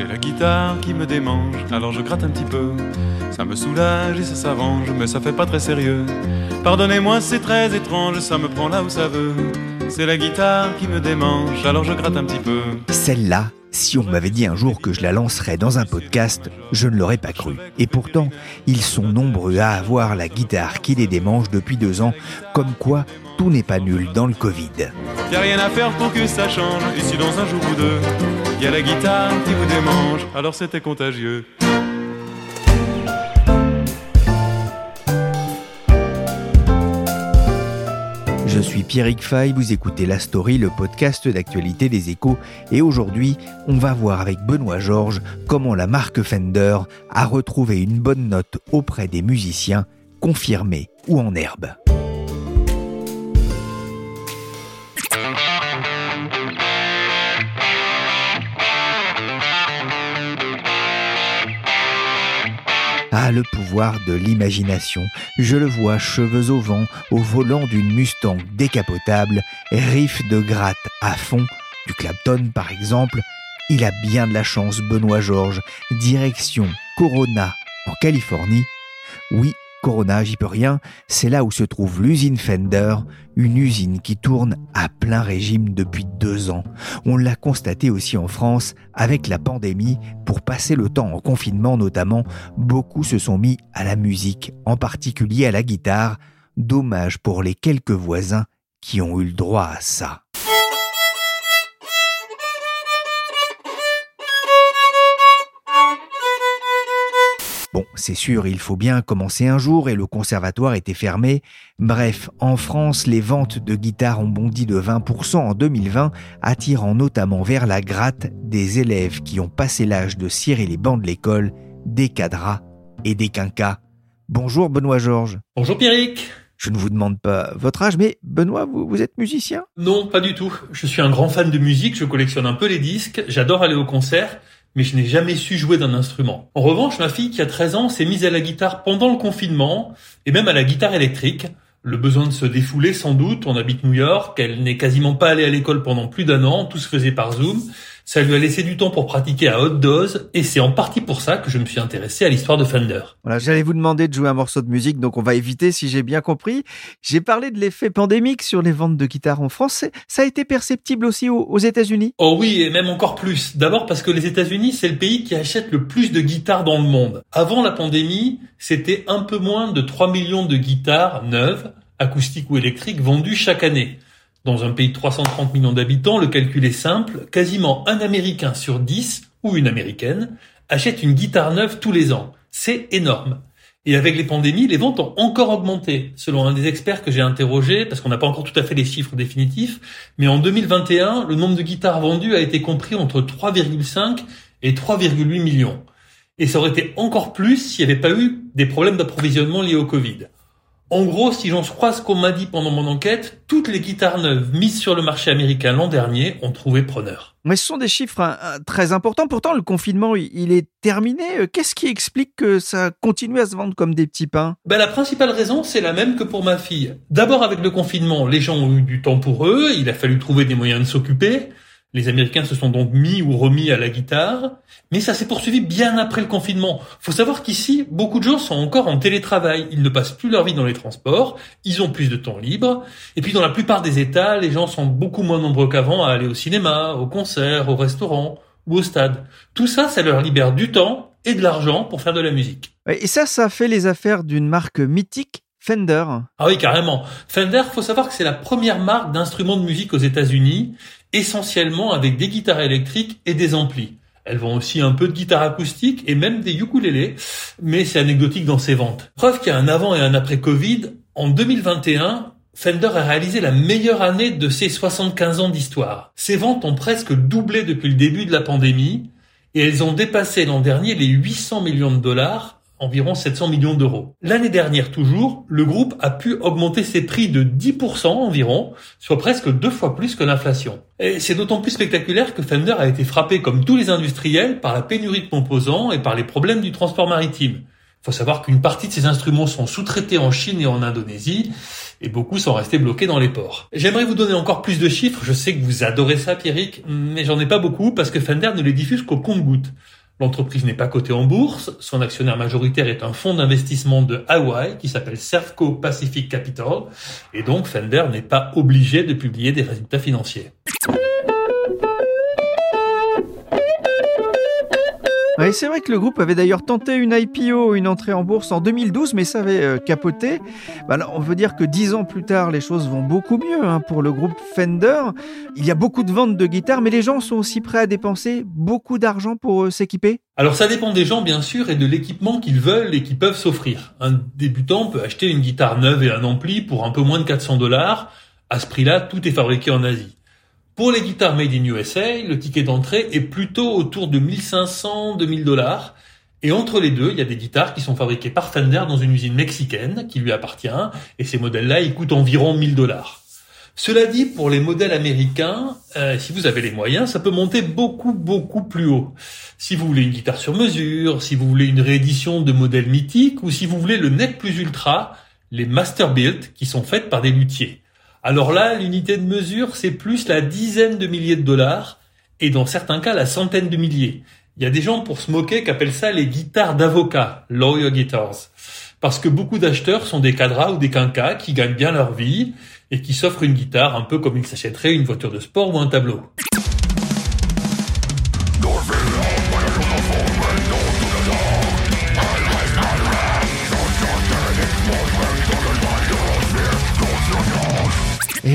J'ai la guitare qui me démange, alors je gratte un petit peu. Ça me soulage et ça s'arrange, mais ça fait pas très sérieux. Pardonnez-moi, c'est très étrange, ça me prend là où ça veut. C'est la guitare qui me démange, alors je gratte un petit peu. Celle-là, si on m'avait dit un jour que je la lancerais dans un podcast, je ne l'aurais pas cru. Et pourtant, ils sont nombreux à avoir la guitare qui les démange depuis deux ans, comme quoi tout n'est pas nul dans le Covid. Y a rien à faire pour que ça change, ici dans un jour ou deux. Y a la guitare qui vous démange, alors c'était contagieux. Je suis Pierrick Fay, vous écoutez La Story, le podcast d'actualité des échos, et aujourd'hui, on va voir avec Benoît Georges comment la marque Fender a retrouvé une bonne note auprès des musiciens, confirmés ou en herbe. Ah, le pouvoir de l'imagination. Je le vois, cheveux au vent, au volant d'une Mustang décapotable, riff de gratte à fond, du Clapton par exemple. Il a bien de la chance, Benoît Georges. Direction Corona, en Californie. Oui, Corona, j'y peux rien, c'est là où se trouve l'usine Fender, une usine qui tourne à plein régime depuis deux ans. On l'a constaté aussi en France avec la pandémie. Pour passer le temps en confinement notamment, beaucoup se sont mis à la musique, en particulier à la guitare. Dommage pour les quelques voisins qui ont eu le droit à ça. Bon, c'est sûr, il faut bien commencer un jour et le conservatoire était fermé. Bref, en France, les ventes de guitares ont bondi de 20% en 2020, attirant notamment vers la gratte des élèves qui ont passé l'âge de cirer les bancs de l'école, des cadras et des quinquas. Bonjour Benoît Georges. Bonjour Pierrick. Je ne vous demande pas votre âge, mais Benoît, vous, vous êtes musicien? Non, pas du tout. Je suis un grand fan de musique, je collectionne un peu les disques, j'adore aller au concert mais je n'ai jamais su jouer d'un instrument. En revanche, ma fille qui a 13 ans s'est mise à la guitare pendant le confinement et même à la guitare électrique. Le besoin de se défouler sans doute, on habite New York, elle n'est quasiment pas allée à l'école pendant plus d'un an, tout se faisait par Zoom. Ça lui a laissé du temps pour pratiquer à haute dose, et c'est en partie pour ça que je me suis intéressé à l'histoire de Fender. Voilà, j'allais vous demander de jouer un morceau de musique, donc on va éviter si j'ai bien compris. J'ai parlé de l'effet pandémique sur les ventes de guitares en France. Ça a été perceptible aussi aux, États-Unis? Oh oui, et même encore plus. D'abord parce que les États-Unis, c'est le pays qui achète le plus de guitares dans le monde. Avant la pandémie, c'était un peu moins de 3 millions de guitares neuves, acoustiques ou électriques, vendues chaque année. Dans un pays de 330 millions d'habitants, le calcul est simple, quasiment un Américain sur 10, ou une Américaine, achète une guitare neuve tous les ans. C'est énorme. Et avec les pandémies, les ventes ont encore augmenté, selon un des experts que j'ai interrogé, parce qu'on n'a pas encore tout à fait les chiffres définitifs, mais en 2021, le nombre de guitares vendues a été compris entre 3,5 et 3,8 millions. Et ça aurait été encore plus s'il n'y avait pas eu des problèmes d'approvisionnement liés au Covid. En gros, si j'en crois ce qu'on m'a dit pendant mon enquête, toutes les guitares neuves mises sur le marché américain l'an dernier ont trouvé preneur. Mais ce sont des chiffres hein, très importants. Pourtant, le confinement, il est terminé. Euh, qu'est-ce qui explique que ça continue à se vendre comme des petits pains? Ben, La principale raison, c'est la même que pour ma fille. D'abord, avec le confinement, les gens ont eu du temps pour eux. Il a fallu trouver des moyens de s'occuper. Les Américains se sont donc mis ou remis à la guitare, mais ça s'est poursuivi bien après le confinement. Faut savoir qu'ici, beaucoup de gens sont encore en télétravail. Ils ne passent plus leur vie dans les transports, ils ont plus de temps libre, et puis dans la plupart des États, les gens sont beaucoup moins nombreux qu'avant à aller au cinéma, au concert, au restaurant ou au stade. Tout ça, ça leur libère du temps et de l'argent pour faire de la musique. Et ça, ça fait les affaires d'une marque mythique Fender. Ah oui, carrément. Fender, faut savoir que c'est la première marque d'instruments de musique aux États-Unis essentiellement avec des guitares électriques et des amplis. Elles vendent aussi un peu de guitare acoustique et même des ukulélés, mais c'est anecdotique dans ses ventes. Preuve qu'il y a un avant et un après Covid, en 2021, Fender a réalisé la meilleure année de ses 75 ans d'histoire. Ses ventes ont presque doublé depuis le début de la pandémie et elles ont dépassé l'an dernier les 800 millions de dollars environ 700 millions d'euros. L'année dernière toujours, le groupe a pu augmenter ses prix de 10% environ, soit presque deux fois plus que l'inflation. Et c'est d'autant plus spectaculaire que Fender a été frappé comme tous les industriels par la pénurie de composants et par les problèmes du transport maritime. Il faut savoir qu'une partie de ces instruments sont sous-traités en Chine et en Indonésie, et beaucoup sont restés bloqués dans les ports. J'aimerais vous donner encore plus de chiffres, je sais que vous adorez ça Pierrick, mais j'en ai pas beaucoup parce que Fender ne les diffuse qu'au compte-gouttes. L'entreprise n'est pas cotée en bourse. Son actionnaire majoritaire est un fonds d'investissement de Hawaï qui s'appelle Servco Pacific Capital. Et donc Fender n'est pas obligé de publier des résultats financiers. C'est vrai que le groupe avait d'ailleurs tenté une IPO, une entrée en bourse en 2012, mais ça avait euh, capoté. Bah, on veut dire que dix ans plus tard, les choses vont beaucoup mieux hein, pour le groupe Fender. Il y a beaucoup de ventes de guitares, mais les gens sont aussi prêts à dépenser beaucoup d'argent pour euh, s'équiper alors ça dépend des gens bien sûr et de l'équipement qu'ils veulent et qu'ils peuvent s'offrir. Un débutant peut acheter une guitare neuve et un ampli pour un peu moins de 400 dollars. À ce prix-là, tout est fabriqué en Asie. Pour les guitares made in USA, le ticket d'entrée est plutôt autour de 1500-2000 dollars. Et entre les deux, il y a des guitares qui sont fabriquées par Fender dans une usine mexicaine qui lui appartient. Et ces modèles-là, ils coûtent environ 1000 dollars. Cela dit, pour les modèles américains, euh, si vous avez les moyens, ça peut monter beaucoup, beaucoup plus haut. Si vous voulez une guitare sur mesure, si vous voulez une réédition de modèles mythiques, ou si vous voulez le net plus ultra, les Master Build, qui sont faites par des luthiers. Alors là, l'unité de mesure, c'est plus la dizaine de milliers de dollars et dans certains cas la centaine de milliers. Il y a des gens pour se moquer qui appellent ça les guitares d'avocat, lawyer guitars. Parce que beaucoup d'acheteurs sont des cadras ou des quinquas qui gagnent bien leur vie et qui s'offrent une guitare un peu comme ils s'achèteraient une voiture de sport ou un tableau.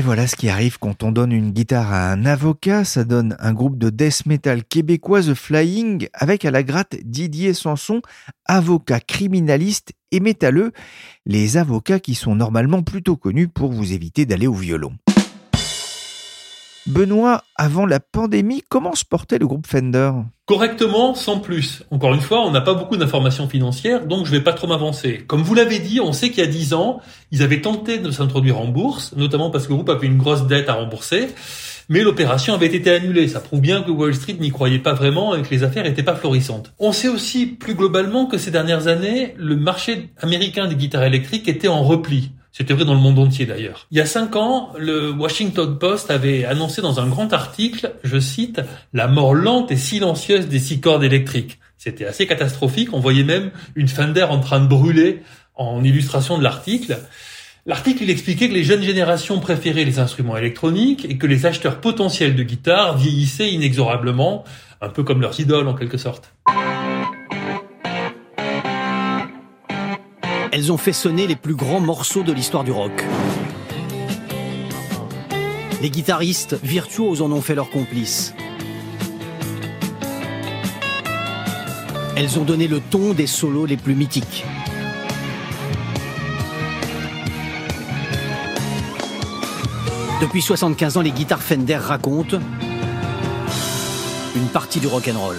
Voilà ce qui arrive quand on donne une guitare à un avocat, ça donne un groupe de death metal québécois The Flying avec à la gratte Didier Sanson, avocat criminaliste et métalleux, les avocats qui sont normalement plutôt connus pour vous éviter d'aller au violon. Benoît, avant la pandémie, comment se portait le groupe Fender? Correctement, sans plus. Encore une fois, on n'a pas beaucoup d'informations financières, donc je vais pas trop m'avancer. Comme vous l'avez dit, on sait qu'il y a dix ans, ils avaient tenté de s'introduire en bourse, notamment parce que le groupe avait une grosse dette à rembourser, mais l'opération avait été annulée. Ça prouve bien que Wall Street n'y croyait pas vraiment et que les affaires n'étaient pas florissantes. On sait aussi plus globalement que ces dernières années, le marché américain des guitares électriques était en repli. C'était vrai dans le monde entier d'ailleurs. Il y a cinq ans, le Washington Post avait annoncé dans un grand article, je cite, la mort lente et silencieuse des six cordes électriques. C'était assez catastrophique. On voyait même une Fender en train de brûler en illustration de l'article. L'article, il expliquait que les jeunes générations préféraient les instruments électroniques et que les acheteurs potentiels de guitares vieillissaient inexorablement, un peu comme leurs idoles en quelque sorte. Elles ont fait sonner les plus grands morceaux de l'histoire du rock. Les guitaristes virtuoses en ont fait leurs complices. Elles ont donné le ton des solos les plus mythiques. Depuis 75 ans, les guitares Fender racontent une partie du rock and roll.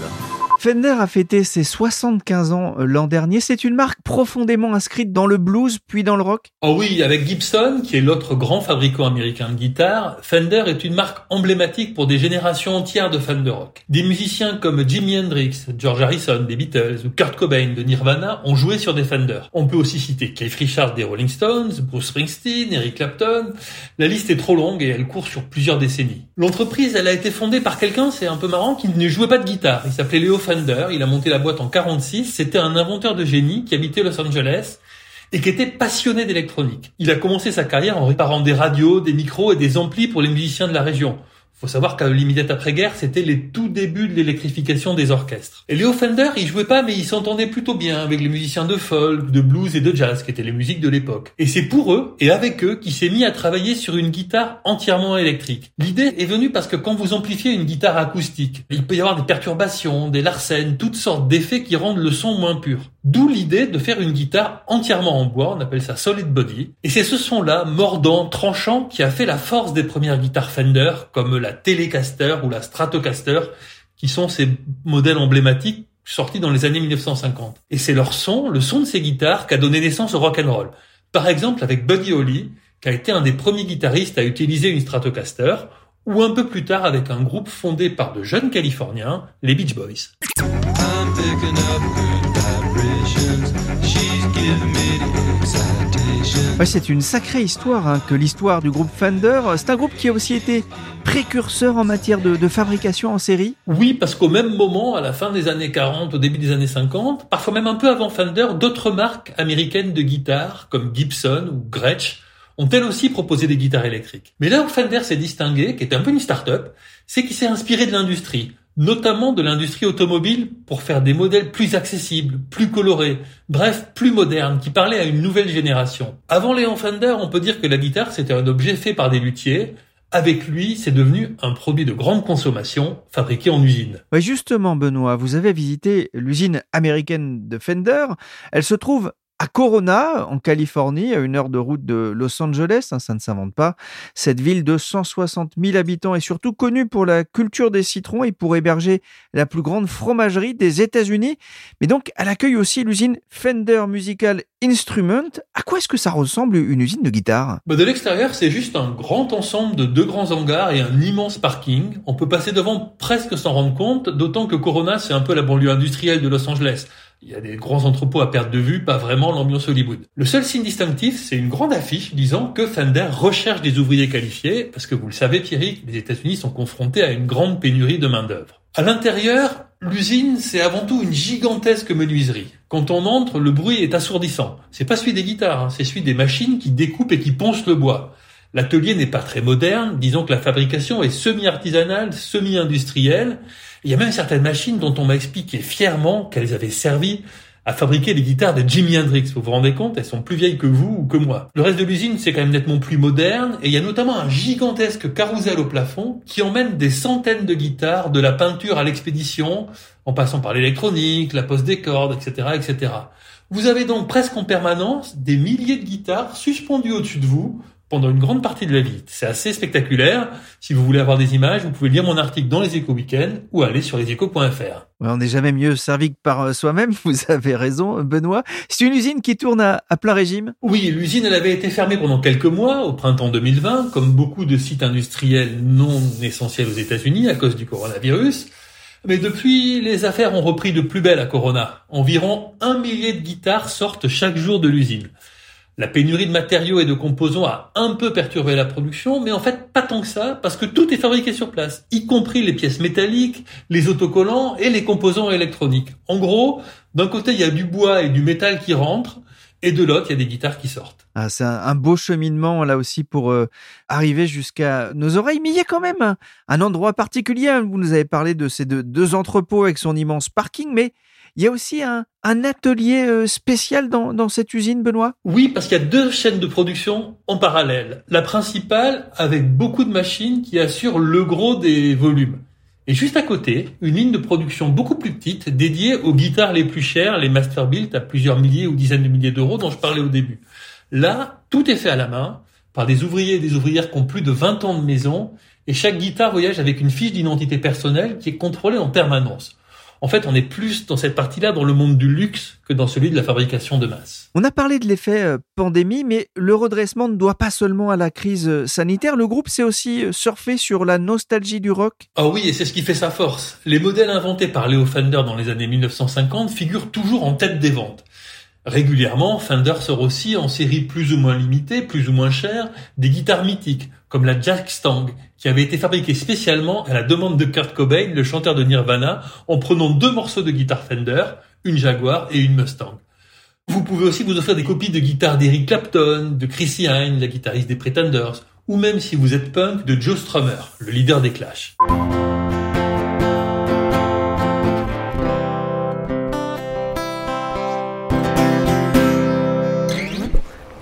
Fender a fêté ses 75 ans euh, l'an dernier. C'est une marque profondément inscrite dans le blues puis dans le rock. Oh oui, avec Gibson, qui est l'autre grand fabricant américain de guitares, Fender est une marque emblématique pour des générations entières de fans de rock. Des musiciens comme Jimi Hendrix, George Harrison des Beatles ou Kurt Cobain de Nirvana ont joué sur des Fender. On peut aussi citer Keith Richards des Rolling Stones, Bruce Springsteen, Eric Clapton. La liste est trop longue et elle court sur plusieurs décennies. L'entreprise, elle a été fondée par quelqu'un, c'est un peu marrant, qui ne jouait pas de guitare. Il s'appelait Leo Fender, il a monté la boîte en 46, c'était un inventeur de génie qui habitait Los Angeles et qui était passionné d'électronique. Il a commencé sa carrière en réparant des radios, des micros et des amplis pour les musiciens de la région. Faut savoir qu'à l'immédiate après-guerre, c'était les tout débuts de l'électrification des orchestres. Et Léo Fender, il jouait pas, mais il s'entendait plutôt bien avec les musiciens de folk, de blues et de jazz, qui étaient les musiques de l'époque. Et c'est pour eux, et avec eux, qu'il s'est mis à travailler sur une guitare entièrement électrique. L'idée est venue parce que quand vous amplifiez une guitare acoustique, il peut y avoir des perturbations, des larcènes, toutes sortes d'effets qui rendent le son moins pur. D'où l'idée de faire une guitare entièrement en bois, on appelle ça solid body. Et c'est ce son-là, mordant, tranchant, qui a fait la force des premières guitares Fender, comme la Telecaster ou la Stratocaster, qui sont ces modèles emblématiques sortis dans les années 1950. Et c'est leur son, le son de ces guitares, qui a donné naissance au rock and roll. Par exemple avec Buddy Holly, qui a été un des premiers guitaristes à utiliser une Stratocaster, ou un peu plus tard avec un groupe fondé par de jeunes Californiens, les Beach Boys. C'est une sacrée histoire hein, que l'histoire du groupe Fender. C'est un groupe qui a aussi été précurseur en matière de, de fabrication en série. Oui, parce qu'au même moment, à la fin des années 40, au début des années 50, parfois même un peu avant Fender, d'autres marques américaines de guitares, comme Gibson ou Gretsch, ont elles aussi proposé des guitares électriques. Mais là où Fender s'est distingué, qui était un peu une start-up, c'est qu'il s'est inspiré de l'industrie notamment de l'industrie automobile pour faire des modèles plus accessibles, plus colorés, bref, plus modernes, qui parlaient à une nouvelle génération. Avant Léon Fender, on peut dire que la guitare c'était un objet fait par des luthiers. Avec lui, c'est devenu un produit de grande consommation fabriqué en usine. Justement, Benoît, vous avez visité l'usine américaine de Fender. Elle se trouve à Corona, en Californie, à une heure de route de Los Angeles, hein, ça ne s'invente pas. Cette ville de 160 000 habitants est surtout connue pour la culture des citrons et pour héberger la plus grande fromagerie des États-Unis. Mais donc, elle accueille aussi l'usine Fender Musical Instrument. À quoi est-ce que ça ressemble une usine de guitare? Bah De l'extérieur, c'est juste un grand ensemble de deux grands hangars et un immense parking. On peut passer devant presque sans rendre compte, d'autant que Corona, c'est un peu la banlieue industrielle de Los Angeles. Il y a des grands entrepôts à perte de vue, pas vraiment l'ambiance Hollywood. Le seul signe distinctif, c'est une grande affiche disant que Fender recherche des ouvriers qualifiés, parce que vous le savez, Pierrick, les États-Unis sont confrontés à une grande pénurie de main-d'œuvre. À l'intérieur, l'usine, c'est avant tout une gigantesque menuiserie. Quand on entre, le bruit est assourdissant. C'est pas celui des guitares, hein, c'est celui des machines qui découpent et qui poncent le bois. L'atelier n'est pas très moderne, disons que la fabrication est semi-artisanale, semi-industrielle, il y a même certaines machines dont on m'a expliqué fièrement qu'elles avaient servi à fabriquer les guitares de Jimi Hendrix. Vous vous rendez compte Elles sont plus vieilles que vous ou que moi. Le reste de l'usine, c'est quand même nettement plus moderne et il y a notamment un gigantesque carrousel au plafond qui emmène des centaines de guitares, de la peinture à l'expédition, en passant par l'électronique, la pose des cordes, etc., etc. Vous avez donc presque en permanence des milliers de guitares suspendues au-dessus de vous, pendant une grande partie de la vie. C'est assez spectaculaire. Si vous voulez avoir des images, vous pouvez lire mon article dans les échos week ou aller sur leséchos.fr. on n'est jamais mieux servi que par euh, soi-même, vous avez raison, Benoît. C'est une usine qui tourne à, plein régime Oui, l'usine, elle avait été fermée pendant quelques mois, au printemps 2020, comme beaucoup de sites industriels non essentiels aux États-Unis à cause du coronavirus. Mais depuis, les affaires ont repris de plus belle à Corona. Environ un millier de guitares sortent chaque jour de l'usine. La pénurie de matériaux et de composants a un peu perturbé la production, mais en fait pas tant que ça, parce que tout est fabriqué sur place, y compris les pièces métalliques, les autocollants et les composants électroniques. En gros, d'un côté il y a du bois et du métal qui rentrent, et de l'autre il y a des guitares qui sortent. Ah, c'est un, beau cheminement là aussi pour euh, arriver jusqu'à nos oreilles, mais il y a quand même un, endroit particulier. Vous nous avez parlé de ces deux entrepôts avec son immense parking, mais il y a aussi un, atelier euh, spécial dans, cette usine, Benoît? Oui, parce qu'il y a deux chaînes de production en parallèle. La principale, avec beaucoup de machines qui assurent le gros des volumes. Et juste à côté, une ligne de production beaucoup plus petite dédiée aux guitares les plus chères, les Masterbuilt à plusieurs milliers ou dizaines de milliers d'euros dont je parlais au début. Là, tout est fait à la main par des ouvriers et des ouvrières qui ont plus de 20 ans de maison et chaque guitare voyage avec une fiche d'identité personnelle qui est contrôlée en permanence. En fait, on est plus dans cette partie-là, dans le monde du luxe, que dans celui de la fabrication de masse. On a parlé de l'effet euh, pandémie, mais le redressement ne doit pas seulement à la crise euh, sanitaire. Le groupe s'est aussi euh, surfé sur la nostalgie du rock. Ah oui, et c'est ce qui fait sa force. Les modèles inventés par Leo Fender dans les années 1950 figurent toujours en tête des ventes. Régulièrement, Fender sort aussi en série plus ou moins limitée, plus ou moins chère, des guitares mythiques, comme la Jack Stang, qui avait été fabriquée spécialement à la demande de Kurt Cobain, le chanteur de Nirvana, en prenant deux morceaux de guitare Fender, une Jaguar et une Mustang. Vous pouvez aussi vous offrir des copies de guitares d'Eric Clapton, de Chrissy Hine, la guitariste des Pretenders, ou même si vous êtes punk de Joe Strummer, le leader des Clash.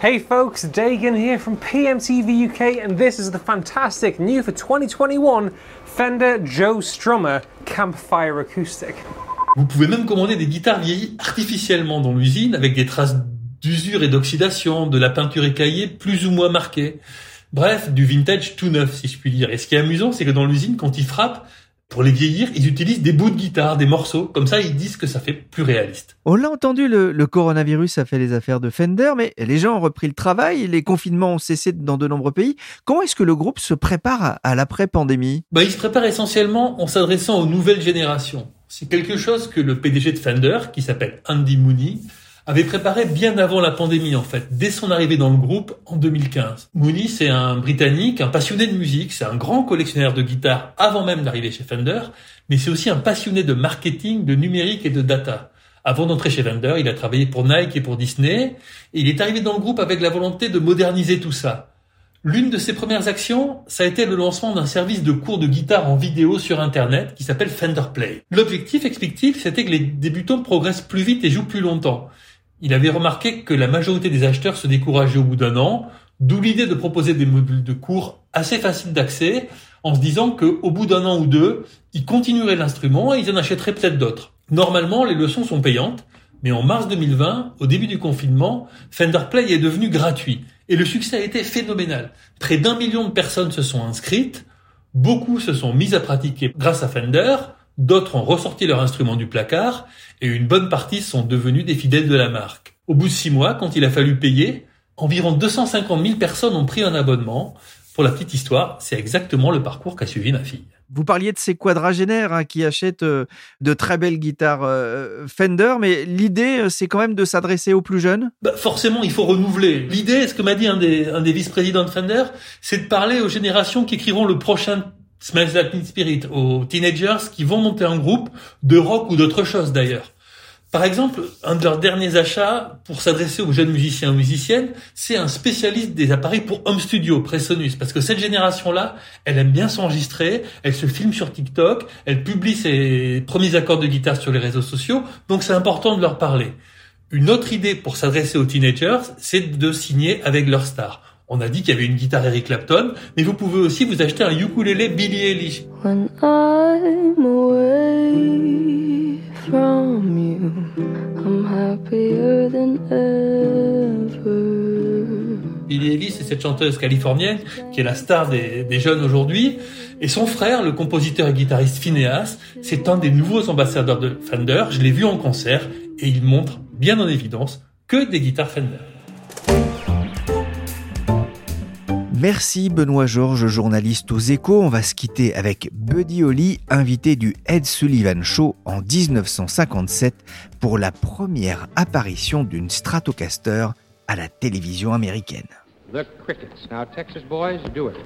Hey folks, Dagan here from PMTV UK, and this is the fantastic new for 2021 Fender Joe Strummer Campfire Acoustic. Vous pouvez même commander des guitares vieillies artificiellement dans l'usine avec des traces d'usure et d'oxydation, de la peinture écaillée plus ou moins marquée. Bref, du vintage tout neuf si je puis dire. Et ce qui est amusant, c'est que dans l'usine, quand ils frappent, pour les vieillir, ils utilisent des bouts de guitare, des morceaux. Comme ça, ils disent que ça fait plus réaliste. On l'a entendu, le, le, coronavirus a fait les affaires de Fender, mais les gens ont repris le travail, les confinements ont cessé dans de nombreux pays. Comment est-ce que le groupe se prépare à, à l'après-pandémie? Bah, Il se prépare essentiellement en s'adressant aux nouvelles générations. C'est quelque chose que le PDG de Fender, qui s'appelle Andy Mooney, avait préparé bien avant la pandémie en fait, dès son arrivée dans le groupe en 2015. Mooney, c'est un Britannique, un passionné de musique, c'est un grand collectionneur de guitares avant même d'arriver chez Fender, mais c'est aussi un passionné de marketing, de numérique et de data. Avant d'entrer chez Fender, il a travaillé pour Nike et pour Disney, et il est arrivé dans le groupe avec la volonté de moderniser tout ça. L'une de ses premières actions, ça a été le lancement d'un service de cours de guitare en vidéo sur Internet qui s'appelle Fender Play. L'objectif, explique-t-il, c'était que les débutants progressent plus vite et jouent plus longtemps. Il avait remarqué que la majorité des acheteurs se décourageaient au bout d'un an, d'où l'idée de proposer des modules de cours assez faciles d'accès, en se disant qu'au bout d'un an ou deux, ils continueraient l'instrument et ils en achèteraient peut-être d'autres. Normalement, les leçons sont payantes, mais en mars 2020, au début du confinement, Fender Play est devenu gratuit. Et le succès a été phénoménal. Près d'un million de personnes se sont inscrites, beaucoup se sont mises à pratiquer grâce à Fender, d'autres ont ressorti leur instrument du placard, et une bonne partie sont devenus des fidèles de la marque. Au bout de six mois, quand il a fallu payer, environ 250 000 personnes ont pris un abonnement. Pour la petite histoire, c'est exactement le parcours qu'a suivi ma fille. Vous parliez de ces quadragénaires hein, qui achètent euh, de très belles guitares euh, Fender, mais l'idée, euh, c'est quand même de s'adresser aux plus jeunes? Bah Forcément, il faut renouveler. L'idée, ce que m'a dit un des, un des vice-présidents de Fender, c'est de parler aux générations qui écrivont le prochain Smells Like Teen Spirit, aux teenagers qui vont monter un groupe de rock ou d'autre chose d'ailleurs. Par exemple, un de leurs derniers achats pour s'adresser aux jeunes musiciens ou musiciennes, c'est un spécialiste des appareils pour home studio, Presonus, parce que cette génération-là, elle aime bien s'enregistrer, elle se filme sur TikTok, elle publie ses premiers accords de guitare sur les réseaux sociaux, donc c'est important de leur parler. Une autre idée pour s'adresser aux teenagers, c'est de signer avec leur star. On a dit qu'il y avait une guitare Eric Clapton, mais vous pouvez aussi vous acheter un ukulélé Billy Eilish. When I'm away from you, I'm happier than ever. Billy Eilish, c'est cette chanteuse californienne qui est la star des, des jeunes aujourd'hui. Et son frère, le compositeur et guitariste Phineas, c'est un des nouveaux ambassadeurs de Fender. Je l'ai vu en concert et il montre bien en évidence que des guitares Fender. Merci Benoît Georges, journaliste aux échos. On va se quitter avec Buddy Holly, invité du Ed Sullivan Show en 1957 pour la première apparition d'une Stratocaster à la télévision américaine. The Crickets. Now Texas boys, do it.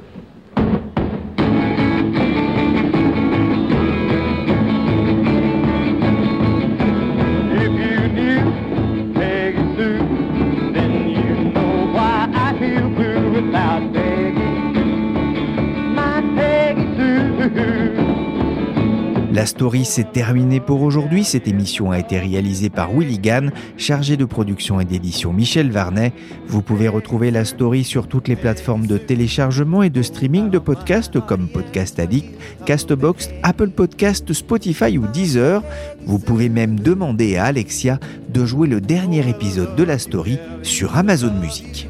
Story s'est terminée pour aujourd'hui. Cette émission a été réalisée par Willy Gann, chargé de production et d'édition Michel Varnet. Vous pouvez retrouver la story sur toutes les plateformes de téléchargement et de streaming de podcasts comme Podcast Addict, Castbox, Apple Podcast, Spotify ou Deezer. Vous pouvez même demander à Alexia de jouer le dernier épisode de la story sur Amazon Music.